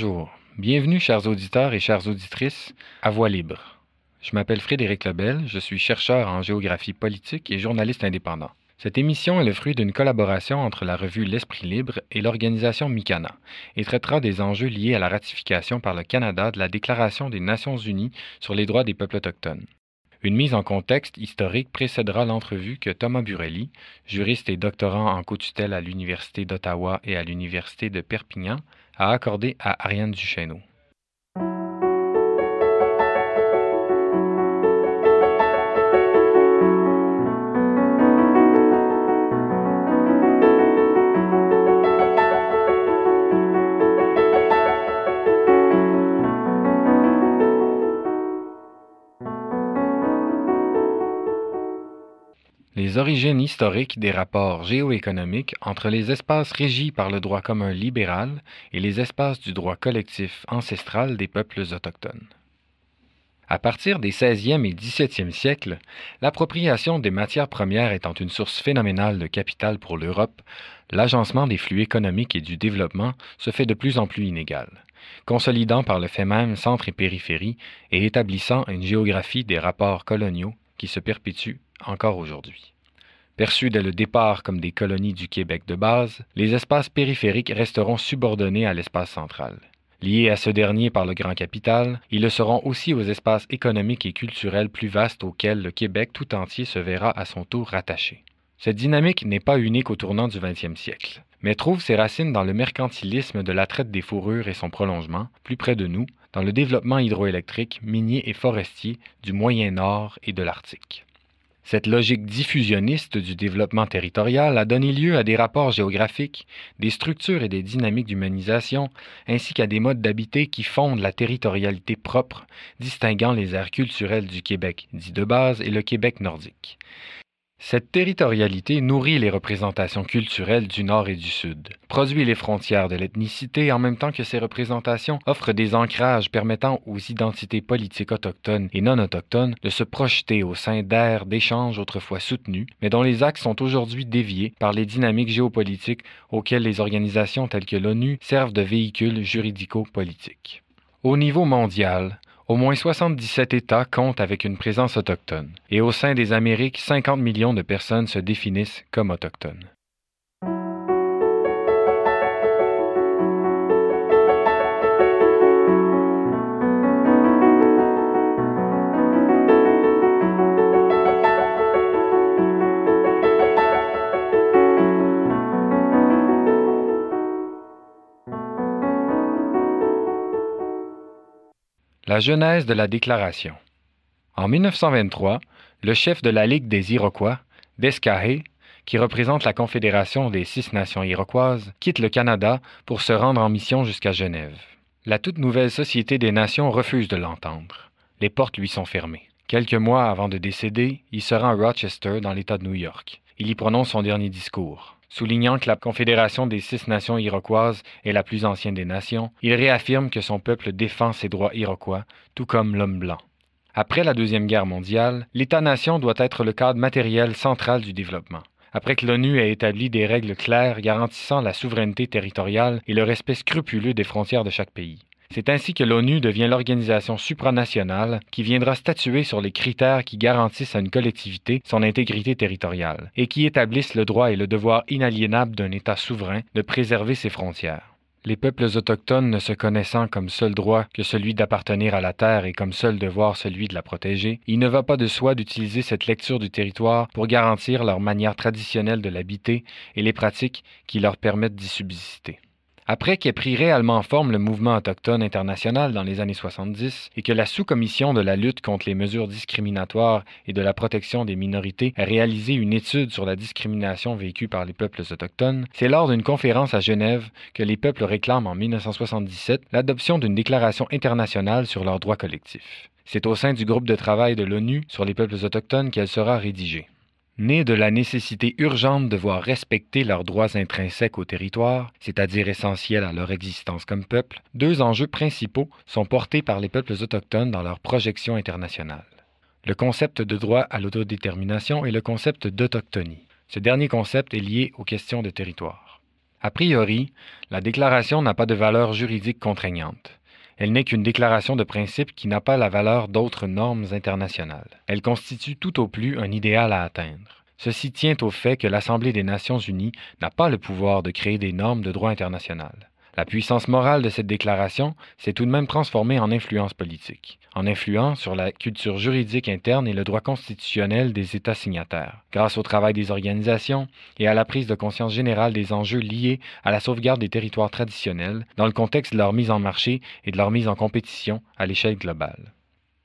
Bonjour, bienvenue chers auditeurs et chères auditrices à Voix libre. Je m'appelle Frédéric Lebel, je suis chercheur en géographie politique et journaliste indépendant. Cette émission est le fruit d'une collaboration entre la revue L'Esprit libre et l'organisation Mikana et traitera des enjeux liés à la ratification par le Canada de la Déclaration des Nations unies sur les droits des peuples autochtones. Une mise en contexte historique précédera l'entrevue que Thomas Burelli, juriste et doctorant en co-tutelle à l'Université d'Ottawa et à l'Université de Perpignan, a accordée à Ariane Duchesneau. Les origines historiques des rapports géoéconomiques entre les espaces régis par le droit commun libéral et les espaces du droit collectif ancestral des peuples autochtones. À partir des 16e et 17e siècles, l'appropriation des matières premières étant une source phénoménale de capital pour l'Europe, l'agencement des flux économiques et du développement se fait de plus en plus inégal, consolidant par le fait même centre et périphérie et établissant une géographie des rapports coloniaux qui se perpétue encore aujourd'hui. Perçus dès le départ comme des colonies du Québec de base, les espaces périphériques resteront subordonnés à l'espace central. Liés à ce dernier par le grand capital, ils le seront aussi aux espaces économiques et culturels plus vastes auxquels le Québec tout entier se verra à son tour rattaché. Cette dynamique n'est pas unique au tournant du 20e siècle, mais trouve ses racines dans le mercantilisme de la traite des fourrures et son prolongement, plus près de nous, dans le développement hydroélectrique, minier et forestier du Moyen-Nord et de l'Arctique. Cette logique diffusionniste du développement territorial a donné lieu à des rapports géographiques, des structures et des dynamiques d'humanisation, ainsi qu'à des modes d'habiter qui fondent la territorialité propre, distinguant les aires culturelles du Québec dit de base et le Québec nordique. Cette territorialité nourrit les représentations culturelles du Nord et du Sud, produit les frontières de l'ethnicité en même temps que ces représentations offrent des ancrages permettant aux identités politiques autochtones et non autochtones de se projeter au sein d'aires d'échanges autrefois soutenus, mais dont les axes sont aujourd'hui déviés par les dynamiques géopolitiques auxquelles les organisations telles que l'ONU servent de véhicules juridico-politiques. Au niveau mondial, au moins 77 États comptent avec une présence autochtone, et au sein des Amériques, 50 millions de personnes se définissent comme autochtones. La genèse de la déclaration. En 1923, le chef de la Ligue des Iroquois, Descahe, qui représente la Confédération des six nations iroquoises, quitte le Canada pour se rendre en mission jusqu'à Genève. La toute nouvelle Société des Nations refuse de l'entendre. Les portes lui sont fermées. Quelques mois avant de décéder, il se rend à Rochester, dans l'État de New York. Il y prononce son dernier discours. Soulignant que la Confédération des six nations iroquoises est la plus ancienne des nations, il réaffirme que son peuple défend ses droits iroquois, tout comme l'homme blanc. Après la Deuxième Guerre mondiale, l'État-nation doit être le cadre matériel central du développement. Après que l'ONU ait établi des règles claires garantissant la souveraineté territoriale et le respect scrupuleux des frontières de chaque pays. C'est ainsi que l'ONU devient l'organisation supranationale qui viendra statuer sur les critères qui garantissent à une collectivité son intégrité territoriale et qui établissent le droit et le devoir inaliénable d'un État souverain de préserver ses frontières. Les peuples autochtones ne se connaissant comme seul droit que celui d'appartenir à la terre et comme seul devoir celui de la protéger, il ne va pas de soi d'utiliser cette lecture du territoire pour garantir leur manière traditionnelle de l'habiter et les pratiques qui leur permettent d'y subsister. Après qu'ait pris réellement forme le mouvement autochtone international dans les années 70 et que la sous-commission de la lutte contre les mesures discriminatoires et de la protection des minorités a réalisé une étude sur la discrimination vécue par les peuples autochtones, c'est lors d'une conférence à Genève que les peuples réclament en 1977 l'adoption d'une déclaration internationale sur leurs droits collectifs. C'est au sein du groupe de travail de l'ONU sur les peuples autochtones qu'elle sera rédigée. Née de la nécessité urgente de voir respecter leurs droits intrinsèques au territoire, c'est-à-dire essentiels à leur existence comme peuple, deux enjeux principaux sont portés par les peuples autochtones dans leur projection internationale. Le concept de droit à l'autodétermination et le concept d'autochtonie. Ce dernier concept est lié aux questions de territoire. A priori, la déclaration n'a pas de valeur juridique contraignante. Elle n'est qu'une déclaration de principe qui n'a pas la valeur d'autres normes internationales. Elle constitue tout au plus un idéal à atteindre. Ceci tient au fait que l'Assemblée des Nations unies n'a pas le pouvoir de créer des normes de droit international. La puissance morale de cette déclaration s'est tout de même transformée en influence politique, en influence sur la culture juridique interne et le droit constitutionnel des États signataires, grâce au travail des organisations et à la prise de conscience générale des enjeux liés à la sauvegarde des territoires traditionnels dans le contexte de leur mise en marché et de leur mise en compétition à l'échelle globale.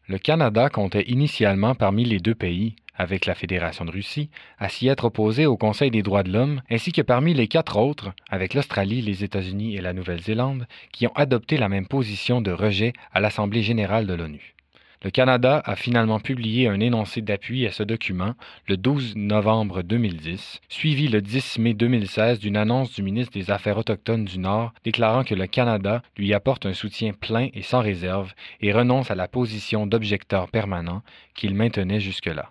Le Canada comptait initialement parmi les deux pays avec la Fédération de Russie, à s'y être opposé au Conseil des droits de l'homme, ainsi que parmi les quatre autres, avec l'Australie, les États-Unis et la Nouvelle-Zélande, qui ont adopté la même position de rejet à l'Assemblée générale de l'ONU. Le Canada a finalement publié un énoncé d'appui à ce document le 12 novembre 2010, suivi le 10 mai 2016 d'une annonce du ministre des Affaires autochtones du Nord déclarant que le Canada lui apporte un soutien plein et sans réserve et renonce à la position d'objecteur permanent qu'il maintenait jusque-là.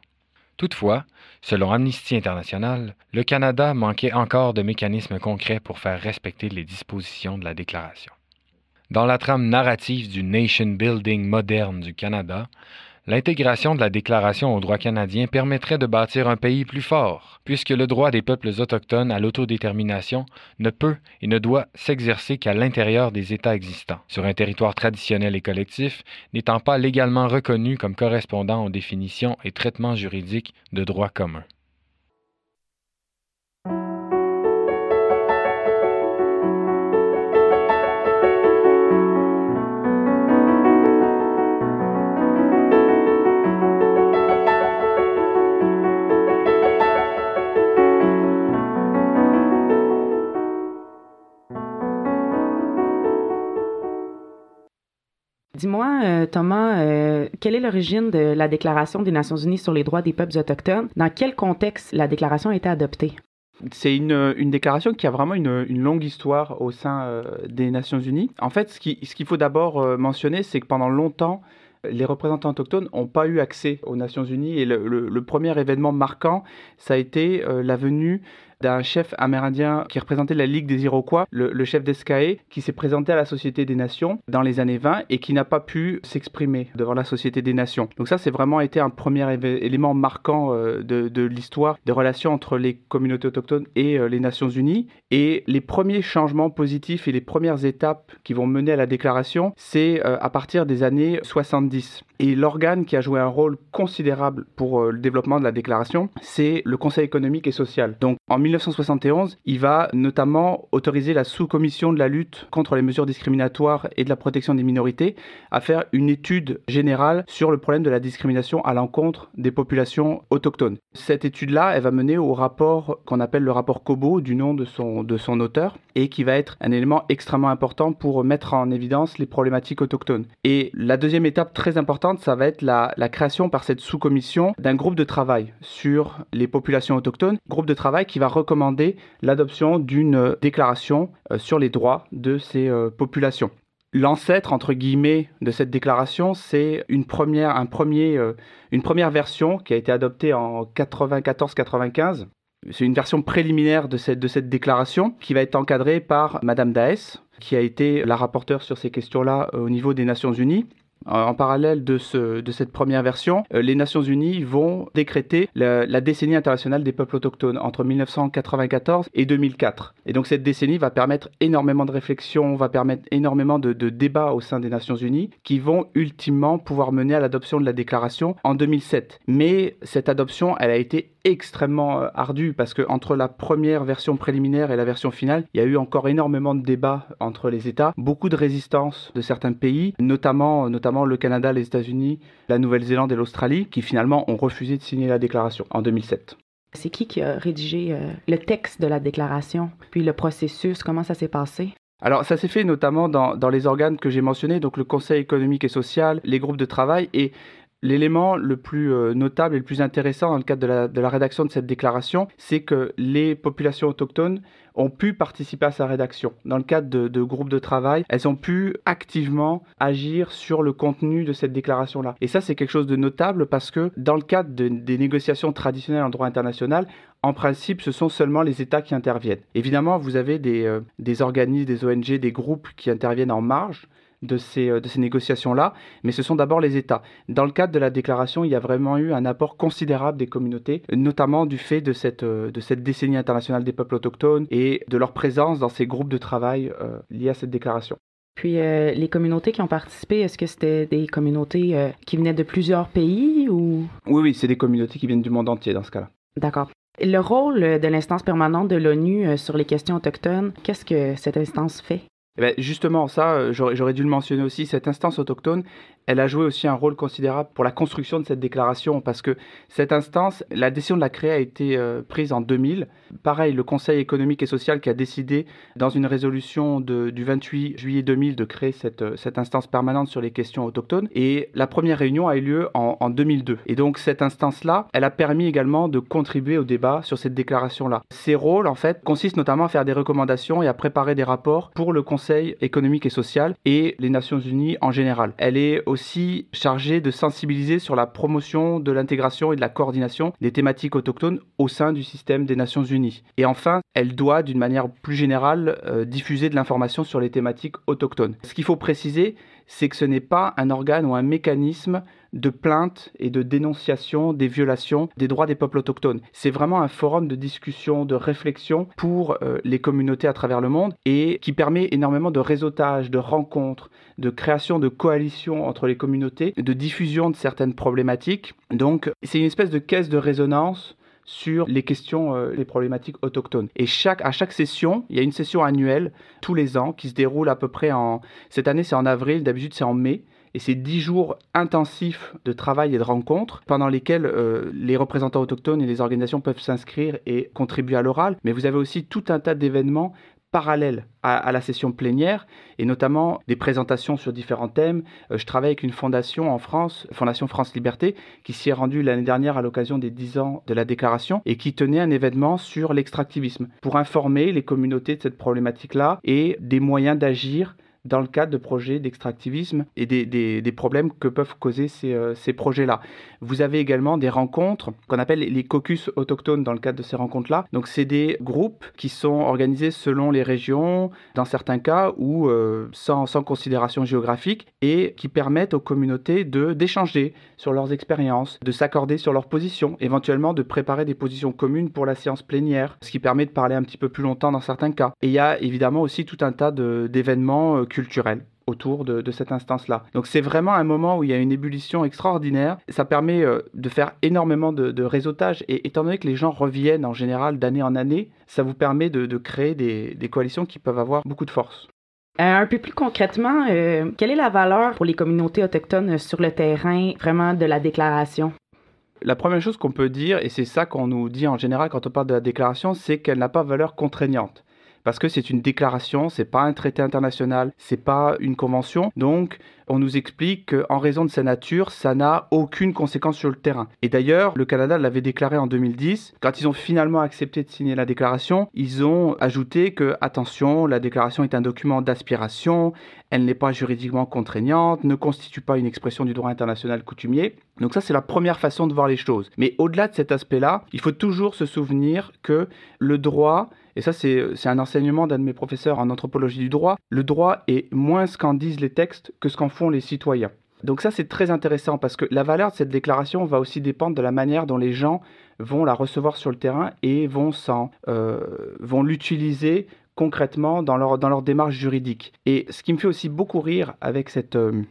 Toutefois, selon Amnesty International, le Canada manquait encore de mécanismes concrets pour faire respecter les dispositions de la déclaration. Dans la trame narrative du nation building moderne du Canada, L'intégration de la Déclaration au droit canadien permettrait de bâtir un pays plus fort, puisque le droit des peuples autochtones à l'autodétermination ne peut et ne doit s'exercer qu'à l'intérieur des États existants, sur un territoire traditionnel et collectif, n'étant pas légalement reconnu comme correspondant aux définitions et traitements juridiques de droit commun. Dis-moi, euh, Thomas, euh, quelle est l'origine de la Déclaration des Nations Unies sur les droits des peuples autochtones? Dans quel contexte la déclaration a été adoptée? C'est une, une, déclaration qui a vraiment une, une longue histoire au sein euh, des Nations Unies. En fait, ce qu'il ce faut d'abord mentionner, c'est que pendant longtemps, les représentants autochtones n'ont pas eu accès aux Nations Unies et le, le premier événement marquant, ça a été la venue d'un chef amérindien qui représentait la Ligue des Iroquois, le, chef d'Escaé, qui s'est présenté à la Société des Nations dans les années 20 et qui n'a pas pu s'exprimer devant la Société des Nations. Donc ça, c'est vraiment été un premier élément marquant euh, de, l'histoire des relations entre les communautés autochtones et euh, les Nations Unies. Et les premiers changements positifs et les premières étapes qui vont mener à la déclaration, c'est euh, à partir des années 70. Et l'organe qui a joué un rôle considérable pour le développement de la déclaration, c'est le Conseil économique et social. Donc en 1971, il va notamment autoriser la sous-commission de la lutte contre les mesures discriminatoires et de la protection des minorités à faire une étude générale sur le problème de la discrimination à l'encontre des populations autochtones. Cette étude-là, elle va mener au rapport qu'on appelle le rapport Kobo, du nom de son, de son auteur, et qui va être un élément extrêmement important pour mettre en évidence les problématiques autochtones. Et la deuxième étape très importante, ça va être la, création par cette sous-commission d'un groupe de travail sur les populations autochtones, groupe de travail qui va recommander l'adoption d'une déclaration euh, sur les droits de ces euh, populations. L'ancêtre, entre guillemets, de cette déclaration, c'est une première, un premier, euh, une première version qui a été adoptée en 94-95. C'est une version préliminaire de cette, de cette déclaration qui va être encadrée par Madame Daes, qui a été la rapporteure sur ces questions-là au niveau des Nations Unies. En parallèle de, ce, de, cette première version, euh, les Nations Unies vont décréter la, décennie internationale des peuples autochtones entre 1994 et 2004. Et donc cette décennie va permettre énormément de réflexion, va permettre énormément de, de débats au sein des Nations Unies qui vont ultimement pouvoir mener à l'adoption de la déclaration en 2007. Mais cette adoption, elle a été extrêmement euh, ardu parce que entre la première version préliminaire et la version finale, il y a eu encore énormément de débats entre les États, beaucoup de résistance de certains pays, notamment, notamment le Canada, les États-Unis, la Nouvelle-Zélande et l'Australie, qui finalement ont refusé de signer la déclaration en 2007. C'est qui qui a rédigé euh, le texte de la déclaration, puis le processus, comment ça s'est passé? Alors ça s'est fait notamment dans, dans les organes que j'ai mentionnés, donc le Conseil économique et social, les groupes de travail, et L'élément le plus euh, notable et le plus intéressant dans le cadre de la, rédaction de cette déclaration, c'est que les populations autochtones ont pu participer à sa rédaction. Dans le cadre de, groupes de travail, elles ont pu activement agir sur le contenu de cette déclaration-là. Et ça, c'est quelque chose de notable parce que dans le cadre des négociations traditionnelles en droit international, en principe, ce sont seulement les États qui interviennent. Évidemment, vous avez des, euh, des organismes, des ONG, des groupes qui interviennent en marge, de ces, euh, de ces négociations-là, mais ce sont d'abord les États. Dans le cadre de la déclaration, il y a vraiment eu un apport considérable des communautés, notamment du fait de cette, euh, de cette décennie internationale des peuples autochtones et de leur présence dans ces groupes de travail euh, liés à cette déclaration. Puis les communautés qui ont participé, est-ce que c'était des communautés qui venaient de plusieurs pays ou? Oui, oui, c'est des communautés qui viennent du monde entier dans ce cas-là. D'accord. Le rôle de l'instance permanente de l'ONU sur les questions autochtones, qu'est-ce que cette instance fait? Eh ben, justement, ça, euh, j'aurais dû le mentionner aussi, cette instance autochtone, elle a joué aussi un rôle considérable pour la construction de cette déclaration parce que cette instance, la décision de la créer a été euh, prise en 2000. Pareil, le Conseil économique et social qui a décidé dans une résolution du 28 juillet 2000 de créer cette, euh, cette instance permanente sur les questions autochtones et la première réunion a eu lieu en, en 2002. Et donc cette instance-là, elle a permis également de contribuer au débat sur cette déclaration-là. Ses rôles, en fait, consistent notamment à faire des recommandations et à préparer des rapports pour le Conseil économique et social et les Nations Unies en général. Elle est aussi chargé de sensibiliser sur la promotion de l'intégration et de la coordination des thématiques autochtones au sein du système des Nations Unies. Et enfin, elle doit, d'une manière plus générale, euh, diffuser de l'information sur les thématiques autochtones. Ce qu'il faut préciser, c'est que ce n'est pas un organe ou un mécanisme de plainte et de dénonciation des violations des droits des peuples autochtones. C'est vraiment un forum de discussion, de réflexion pour euh, les communautés à travers le monde et qui permet énormément de réseautage, de rencontres, de création de coalitions entre les communautés, de diffusion de certaines problématiques. Donc c'est une espèce de caisse de résonance sur les questions, euh, les problématiques autochtones. Et chaque, à chaque session, il y a une session annuelle tous les ans qui se déroule à peu près en... Cette année c'est en avril, d'habitude c'est en mai. Et c'est dix jours intensifs de travail et de rencontres pendant lesquels euh, les représentants autochtones et les organisations peuvent s'inscrire et contribuer à l'oral. Mais vous avez aussi tout un tas d'événements parallèles à, la session plénière et notamment des présentations sur différents thèmes. Euh, je travaille avec une fondation en France, Fondation France Liberté, qui s'y est rendue l'année dernière à l'occasion des 10 ans de la déclaration et qui tenait un événement sur l'extractivisme pour informer les communautés de cette problématique-là et des moyens d'agir dans le cadre de projets d'extractivisme et des, des, problèmes que peuvent causer ces, euh, ces projets-là. Vous avez également des rencontres qu'on appelle les caucus autochtones dans le cadre de ces rencontres-là. Donc c'est des groupes qui sont organisés selon les régions, dans certains cas, ou euh, sans, sans, considération géographique, et qui permettent aux communautés d'échanger sur leurs expériences, de s'accorder sur leurs positions, éventuellement de préparer des positions communes pour la séance plénière, ce qui permet de parler un petit peu plus longtemps dans certains cas. Et il y a évidemment aussi tout un tas d'événements euh, culturel autour de, cette instance-là. Donc c'est vraiment un moment où il y a une ébullition extraordinaire. Ça permet euh, de faire énormément de, réseautage et étant donné que les gens reviennent en général d'année en année, ça vous permet de, créer des, coalitions qui peuvent avoir beaucoup de force. Euh, un peu plus concrètement, euh, quelle est la valeur pour les communautés autochtones sur le terrain vraiment de la déclaration? La première chose qu'on peut dire, et c'est ça qu'on nous dit en général quand on parle de la déclaration, c'est qu'elle n'a pas valeur contraignante parce que c'est une déclaration, c'est pas un traité international, c'est pas une convention. Donc, on nous explique qu'en raison de sa nature, ça n'a aucune conséquence sur le terrain. Et d'ailleurs, le Canada l'avait déclaré en 2010. Quand ils ont finalement accepté de signer la déclaration, ils ont ajouté que, attention, la déclaration est un document d'aspiration, elle n'est pas juridiquement contraignante, ne constitue pas une expression du droit international coutumier. Donc ça, c'est la première façon de voir les choses. Mais au-delà de cet aspect-là, il faut toujours se souvenir que le droit et ça, c'est un enseignement d'un de mes professeurs en anthropologie du droit. Le droit est moins ce qu'en disent les textes que ce qu'en font les citoyens. Donc ça, c'est très intéressant parce que la valeur de cette déclaration va aussi dépendre de la manière dont les gens vont la recevoir sur le terrain et vont, euh, l'utiliser concrètement dans leur, dans leur démarche juridique. Et ce qui me fait aussi beaucoup rire avec cette, euh,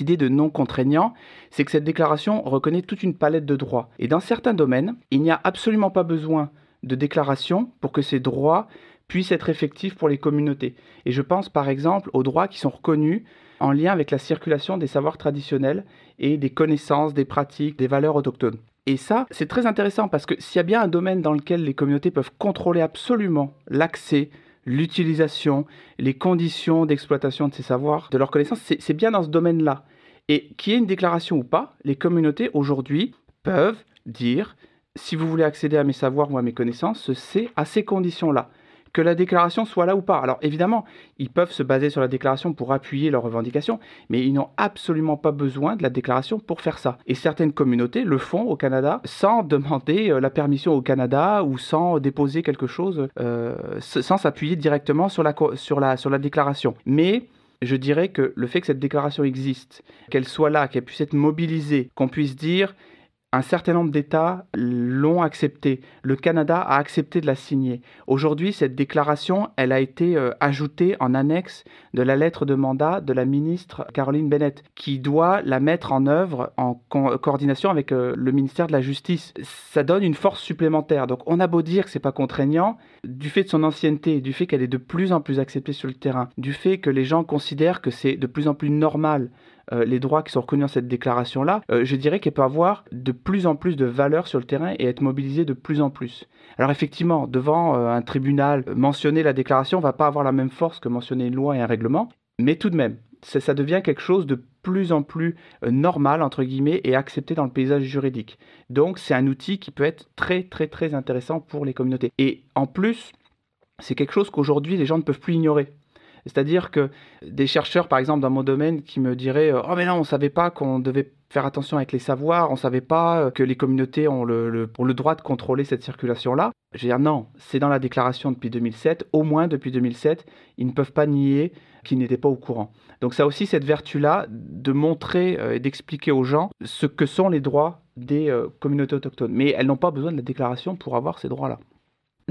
idée de non contraignant, c'est que cette déclaration reconnaît toute une palette de droits. Et dans certains domaines, il n'y a absolument pas besoin de déclaration pour que ces droits puissent être effectifs pour les communautés. Et je pense par exemple aux droits qui sont reconnus en lien avec la circulation des savoirs traditionnels et des connaissances, des pratiques, des valeurs autochtones. Et ça, c'est très intéressant parce que s'il y a bien un domaine dans lequel les communautés peuvent contrôler absolument l'accès, l'utilisation, les conditions d'exploitation de ces savoirs, de leurs connaissances, c'est bien dans ce domaine-là. Et qu'il y ait une déclaration ou pas, les communautés aujourd'hui peuvent dire si vous voulez accéder à mes savoirs ou à mes connaissances, c'est à ces conditions-là que la déclaration soit là ou pas. Alors évidemment, ils peuvent se baser sur la déclaration pour appuyer leurs revendications, mais ils n'ont absolument pas besoin de la déclaration pour faire ça. Et certaines communautés le font au Canada sans demander euh, la permission au Canada ou sans déposer quelque chose, euh, sans s'appuyer directement sur la, sur, la, sur la déclaration. Mais je dirais que le fait que cette déclaration existe, qu'elle soit là, qu'elle puisse être mobilisée, qu'on puisse dire un certain nombre d'États l'ont accepté. Le Canada a accepté de la signer. Aujourd'hui, cette déclaration, elle a été euh, ajoutée en annexe de la lettre de mandat de la ministre Caroline Bennett, qui doit la mettre en œuvre en coordination avec euh, le ministère de la Justice. Ça donne une force supplémentaire. Donc, on a beau dire que c'est pas contraignant, du fait de son ancienneté, du fait qu'elle est de plus en plus acceptée sur le terrain, du fait que les gens considèrent que c'est de plus en plus normal euh, les droits qui sont reconnus dans cette déclaration-là, euh, je dirais qu'elle peut avoir de plus en plus de valeur sur le terrain et être mobilisée de plus en plus. Alors effectivement, devant euh, un tribunal, mentionner la déclaration ne va pas avoir la même force que mentionner une loi et un règlement, mais tout de même, ça, devient quelque chose de plus en plus normal, entre guillemets, et accepté dans le paysage juridique. Donc c'est un outil qui peut être très très très intéressant pour les communautés. Et en plus, c'est quelque chose qu'aujourd'hui les gens ne peuvent plus ignorer. C'est-à-dire que des chercheurs, par exemple, dans mon domaine, qui me diraient Oh, mais non, on ne savait pas qu'on devait faire attention avec les savoirs, on ne savait pas euh, que les communautés ont le, droit de contrôler cette circulation-là. Je veux dire, non, c'est dans la déclaration depuis 2007, au moins depuis 2007, ils ne peuvent pas nier qu'ils n'étaient pas au courant. Donc ça aussi cette vertu-là de montrer euh, et d'expliquer aux gens ce que sont les droits des euh, communautés autochtones. Mais elles n'ont pas besoin de la déclaration pour avoir ces droits-là.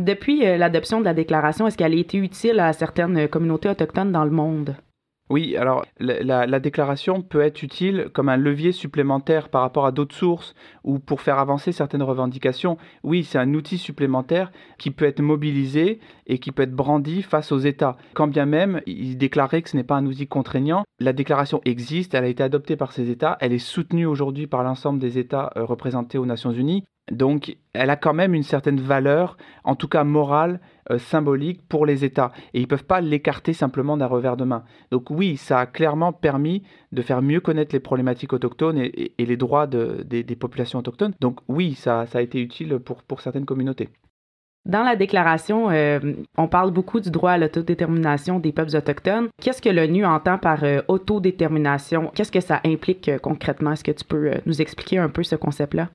Depuis euh, l'adoption de la déclaration, est-ce qu'elle a été utile à certaines communautés autochtones dans le monde? Oui, alors la, déclaration peut être utile comme un levier supplémentaire par rapport à d'autres sources ou pour faire avancer certaines revendications. Oui, c'est un outil supplémentaire qui peut être mobilisé et qui peut être brandi face aux États. Quand bien même il déclarait que ce n'est pas un outil contraignant, la déclaration existe, elle a été adoptée par ces États, elle est soutenue aujourd'hui par l'ensemble des États euh, représentés aux Nations Unies. Donc, elle a quand même une certaine valeur, en tout cas morale, euh, symbolique pour les États. Et ils ne peuvent pas l'écarter simplement d'un revers de main. Donc oui, ça a clairement permis de faire mieux connaître les problématiques autochtones et, les droits des, populations autochtones. Donc oui, ça, a été utile pour, certaines communautés. Dans la déclaration, euh, on parle beaucoup du droit à l'autodétermination des peuples autochtones. Qu'est-ce que l'ONU entend par euh, autodétermination? Qu'est-ce que ça implique concrètement? Est-ce que tu peux nous expliquer un peu ce concept-là?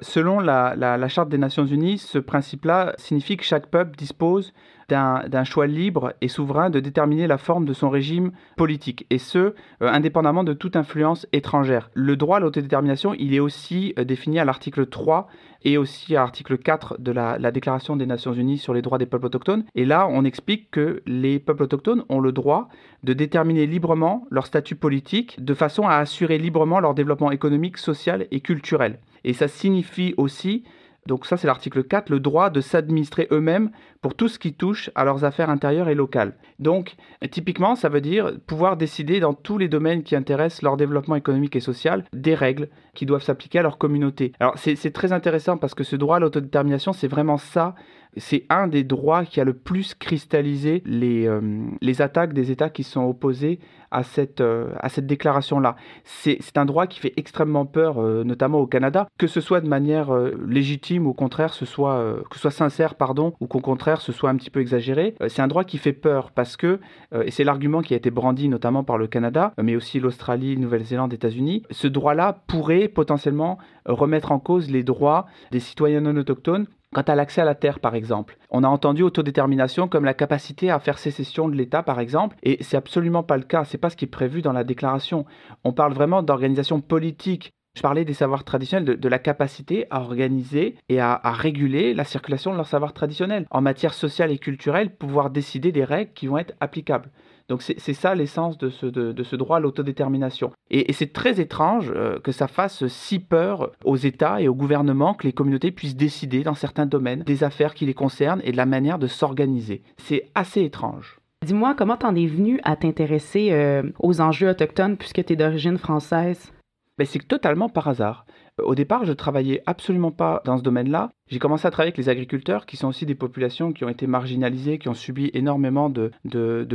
Selon la, Charte des Nations Unies, ce principe-là signifie que chaque peuple dispose d'un choix libre et souverain de déterminer la forme de son régime politique, et ce, euh, indépendamment de toute influence étrangère. Le droit à l'autodétermination, il est aussi euh, défini à l'article 3 et aussi à l'article 4 de la, la, Déclaration des Nations Unies sur les droits des peuples autochtones. Et là, on explique que les peuples autochtones ont le droit de déterminer librement leur statut politique de façon à assurer librement leur développement économique, social et culturel. Et ça signifie aussi, donc ça c'est l'article 4, le droit de s'administrer eux-mêmes pour tout ce qui touche à leurs affaires intérieures et locales. Donc typiquement, ça veut dire pouvoir décider dans tous les domaines qui intéressent leur développement économique et social des règles qui doivent s'appliquer à leur communauté. Alors c'est très intéressant parce que ce droit à l'autodétermination, c'est vraiment ça c'est un des droits qui a le plus cristallisé les, euh, les attaques des États qui sont opposés à cette, euh, cette déclaration-là. C'est un droit qui fait extrêmement peur, euh, notamment au Canada, que ce soit de manière légitime ou au contraire, ce soit, que ce soit sincère, pardon, ou qu'au contraire, ce soit un petit peu exagéré. c'est un droit qui fait peur parce que, et c'est l'argument qui a été brandi notamment par le Canada, mais aussi l'Australie, Nouvelle-Zélande, États-Unis, ce droit-là pourrait potentiellement remettre en cause les droits des citoyens non autochtones Quant à l'accès à la terre, par exemple, on a entendu autodétermination comme la capacité à faire sécession de l'État, par exemple, et c'est absolument pas le cas. C'est pas ce qui est prévu dans la déclaration. On parle vraiment d'organisation politique. Je parlais des savoirs traditionnels, de, la capacité à organiser et à, réguler la circulation de leurs savoirs traditionnels. En matière sociale et culturelle, pouvoir décider des règles qui vont être applicables. Donc c'est ça l'essence de ce, droit à l'autodétermination. Et, c'est très étrange euh, que ça fasse si peur aux États et aux gouvernements que les communautés puissent décider dans certains domaines des affaires qui les concernent et de la manière de s'organiser. C'est assez étrange. Dis-moi, comment t'en es venu à t'intéresser euh, aux enjeux autochtones puisque tu es d'origine française? Ben, c'est totalement par hasard. Au départ, je travaillais absolument pas dans ce domaine-là. J'ai commencé à travailler avec les agriculteurs, qui sont aussi des populations qui ont été marginalisées, qui ont subi énormément de,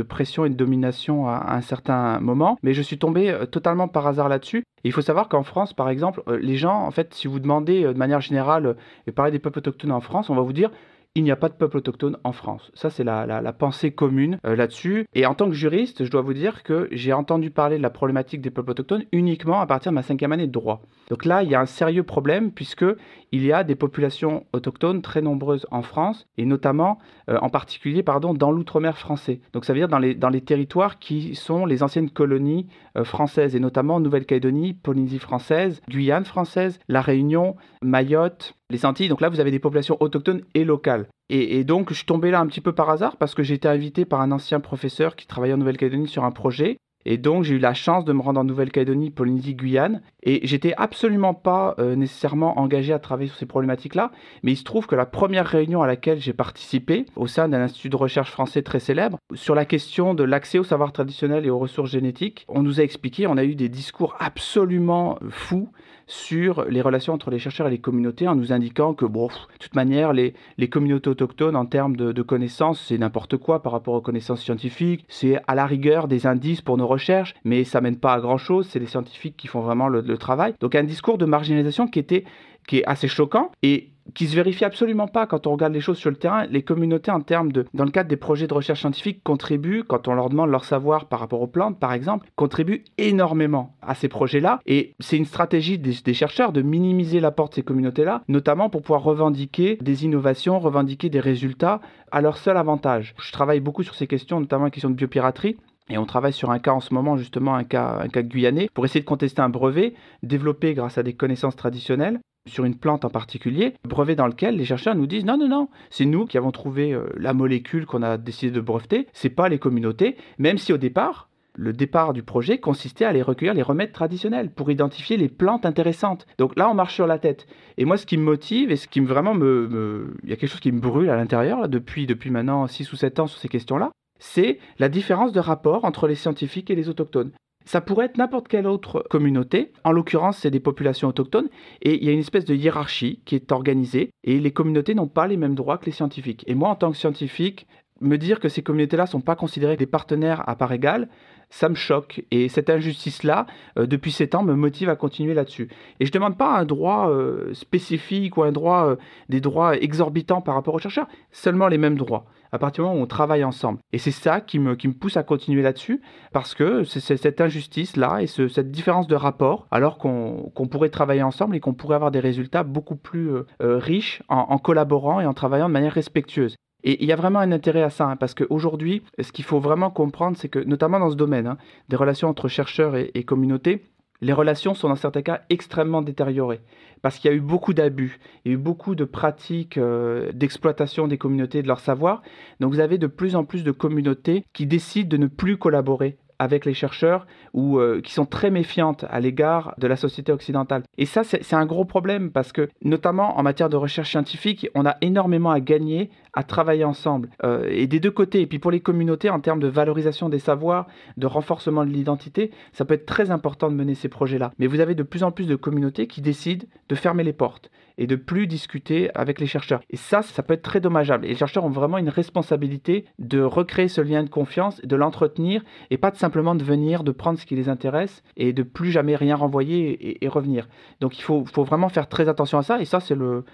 pression et de domination à, à, un certain moment. Mais je suis tombé euh, totalement par hasard là-dessus. Il faut savoir qu'en France, par exemple, euh, les gens, en fait, si vous demandez de manière générale, et parler des peuples autochtones en France, on va vous dire il n'y a pas de peuple autochtone en France. Ça, c'est la, pensée commune euh, là-dessus. Et en tant que juriste, je dois vous dire que j'ai entendu parler de la problématique des peuples autochtones uniquement à partir de ma cinquième année de droit. Donc là, il y a un sérieux problème puisque il y a des populations autochtones très nombreuses en France et notamment, euh, en particulier, pardon, dans l'outre-mer français. Donc ça veut dire dans les, dans les territoires qui sont les anciennes colonies euh, françaises et notamment Nouvelle-Calédonie, Polynésie française, Guyane française, La Réunion, Mayotte, les Antilles. Donc là, vous avez des populations autochtones et locales. Et, donc, je suis tombé là un petit peu par hasard parce que j'ai été invité par un ancien professeur qui travaillait en Nouvelle-Calédonie sur un projet. Et donc, j'ai eu la chance de me rendre en Nouvelle-Calédonie, Polynésie, Guyane. Et j'étais absolument pas euh, nécessairement engagé à travailler sur ces problématiques-là. Mais il se trouve que la première réunion à laquelle j'ai participé, au sein d'un institut de recherche français très célèbre, sur la question de l'accès au savoir traditionnel et aux ressources génétiques, on nous a expliqué, on a eu des discours absolument fous sur les relations entre les chercheurs et les communautés en nous indiquant que, bon, de toute manière, les, les communautés autochtones, en termes de, connaissances, c'est n'importe quoi par rapport aux connaissances scientifiques. C'est à la rigueur des indices pour nos recherches, mais ça mène pas à grand-chose. C'est les scientifiques qui font vraiment le, le travail. Donc un discours de marginalisation qui était qui est assez choquant et qui se vérifie absolument pas quand on regarde les choses sur le terrain. Les communautés, en termes de, dans le cadre des projets de recherche scientifique, contribuent, quand on leur demande leur savoir par rapport aux plantes, par exemple, contribuent énormément à ces projets-là. Et c'est une stratégie des, chercheurs de minimiser l'apport de ces communautés-là, notamment pour pouvoir revendiquer des innovations, revendiquer des résultats à leur seul avantage. Je travaille beaucoup sur ces questions, notamment la question de biopiraterie. Et on travaille sur un cas en ce moment, justement, un cas, un cas guyanais, pour essayer de contester un brevet développé grâce à des connaissances traditionnelles sur une plante en particulier, brevet dans lequel les chercheurs nous disent non, non, non, c'est nous qui avons trouvé euh, la molécule qu'on a décidé de breveter, c'est pas les communautés, même si au départ, le départ du projet consistait à aller recueillir les remèdes traditionnels pour identifier les plantes intéressantes. Donc là, on marche sur la tête. Et moi, ce qui me motive et ce qui me vraiment me... Il y a quelque chose qui me brûle à l'intérieur depuis, depuis maintenant 6 ou 7 ans sur ces questions-là, c'est la différence de rapport entre les scientifiques et les autochtones. Ça pourrait être n'importe quelle autre communauté. En l'occurrence, c'est des populations autochtones. Et il y a une espèce de hiérarchie qui est organisée. Et les communautés n'ont pas les mêmes droits que les scientifiques. Et moi, en tant que scientifique, me dire que ces communautés-là ne sont pas considérées des partenaires à part égale, ça me choque. Et cette injustice-là, euh, depuis sept ans, me motive à continuer là-dessus. Et je ne demande pas un droit euh, spécifique ou un droit, euh, des droits exorbitants par rapport aux chercheurs, seulement les mêmes droits à partir du moment où on travaille ensemble. Et c'est ça qui me, qui me pousse à continuer là-dessus, parce que c'est cette injustice-là et cette différence de rapport, alors qu'on pourrait travailler ensemble et qu'on pourrait avoir des résultats beaucoup plus euh, euh, riches en, collaborant et en travaillant de manière respectueuse. Et il y a vraiment un intérêt à ça, hein, parce qu'aujourd'hui, ce qu'il faut vraiment comprendre, c'est que, notamment dans ce domaine, hein, des relations entre chercheurs et, et communautés, les relations sont dans certains cas extrêmement détériorées parce qu'il y a eu beaucoup d'abus, il y a eu beaucoup de pratiques euh, d'exploitation des communautés et de leur savoir. Donc vous avez de plus en plus de communautés qui décident de ne plus collaborer avec les chercheurs ou euh, qui sont très méfiantes à l'égard de la société occidentale. Et ça, c'est un gros problème parce que, notamment en matière de recherche scientifique, on a énormément à gagner à travailler ensemble. Euh, et des deux côtés, et puis pour les communautés, en termes de valorisation des savoirs, de renforcement de l'identité, ça peut être très important de mener ces projets-là. Mais vous avez de plus en plus de communautés qui décident de fermer les portes et de plus discuter avec les chercheurs. Et ça, ça peut être très dommageable. Et les chercheurs ont vraiment une responsabilité de recréer ce lien de confiance, de l'entretenir, et pas simplement de venir, de prendre ce qui les intéresse, et de plus jamais rien renvoyer et, revenir. Donc il faut, vraiment faire très attention à ça, et ça, c'est le,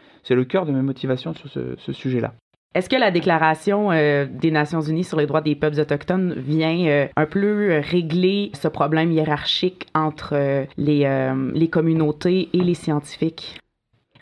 cœur de mes motivations sur ce, sujet-là. Est-ce que la Déclaration euh, des Nations Unies sur les droits des peuples autochtones vient euh, un peu régler ce problème hiérarchique entre euh, les communautés et les scientifiques?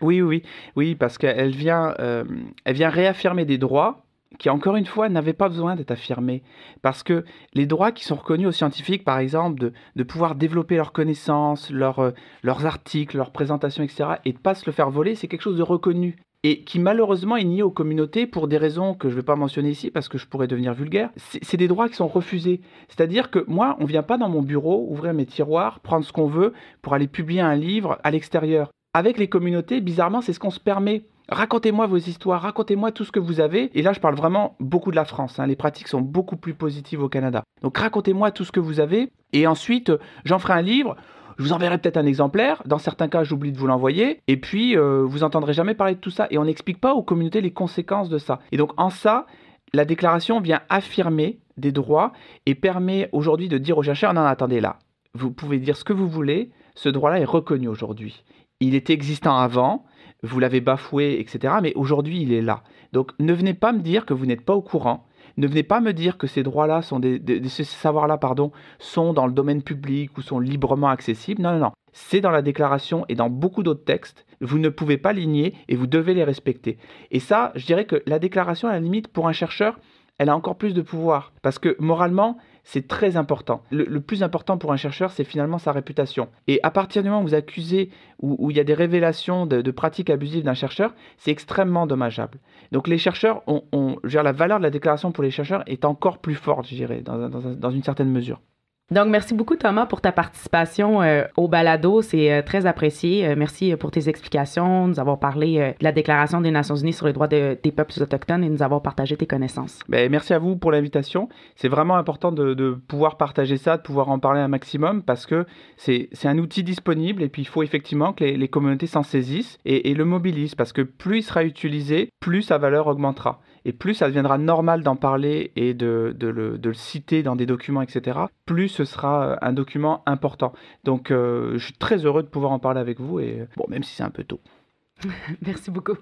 Oui, oui, oui, parce qu'elle vient, euh, elle vient réaffirmer des droits qui, encore une fois, n'avaient pas besoin d'être affirmés. Parce que les droits qui sont reconnus aux scientifiques, par exemple, de, pouvoir développer leurs connaissances, euh, leurs articles, leurs présentations, etc., et de ne pas se le faire voler, c'est quelque chose de reconnu. Et qui malheureusement est nié aux communautés pour des raisons que je ne vais pas mentionner ici parce que je pourrais devenir vulgaire. C'est des droits qui sont refusés. C'est-à-dire que moi, on ne vient pas dans mon bureau, ouvrir mes tiroirs, prendre ce qu'on veut pour aller publier un livre à l'extérieur avec les communautés, bizarrement, c'est ce qu'on se permet. Racontez-moi vos histoires, racontez-moi tout ce que vous avez. Et là, je parle vraiment beaucoup de la France. Hein. Les pratiques sont beaucoup plus positives au Canada. Donc racontez-moi tout ce que vous avez. Et ensuite, j'en ferai un livre. je vous enverrai peut-être un exemplaire. Dans certains cas, j'oublie de vous l'envoyer. Et puis, euh, vous entendrez jamais parler de tout ça. Et on n'explique pas aux communautés les conséquences de ça. Et donc, en ça, la déclaration vient affirmer des droits et permet aujourd'hui de dire aux chercheurs, non, attendez là, vous pouvez dire ce que vous voulez, ce droit-là est reconnu aujourd'hui. Il était existant avant, vous l'avez bafoué, etc. Mais aujourd'hui, il est là. Donc ne venez pas me dire que vous n'êtes pas au courant. Ne venez pas me dire que ces droits-là sont savoirs-là, pardon, sont dans le domaine public ou sont librement accessibles. Non, non, non. C'est dans la déclaration et dans beaucoup d'autres textes. Vous ne pouvez pas ligner et vous devez les respecter. Et ça, je dirais que la déclaration, à la limite, pour un chercheur, elle a encore plus de pouvoir. Parce que moralement, c'est très important. Le, plus important pour un chercheur, c'est finalement sa réputation. Et à partir du moment où vous accusez, où, il y a des révélations de, pratiques abusives d'un chercheur, c'est extrêmement dommageable. Donc les chercheurs, ont, la valeur de la déclaration pour les chercheurs est encore plus forte, je dirais, dans une certaine mesure. Donc, merci beaucoup, Thomas, pour ta participation euh, au balado. C'est euh, très apprécié. Euh, merci pour tes explications, nous avoir parlé de la Déclaration des Nations Unies sur les droits des peuples autochtones et nous avoir partagé tes connaissances. Ben, merci à vous pour l'invitation. C'est vraiment important de, pouvoir partager ça, de pouvoir en parler un maximum parce que c'est un outil disponible et puis il faut effectivement que les, communautés s'en saisissent et le mobilisent parce que plus il sera utilisé, plus sa valeur augmentera. Et plus ça deviendra normal d'en parler et de, le, citer dans des documents, etc., plus ce sera euh, un document important. Donc euh, je suis très heureux de pouvoir en parler avec vous, et bon, même si c'est un peu tôt. Merci beaucoup.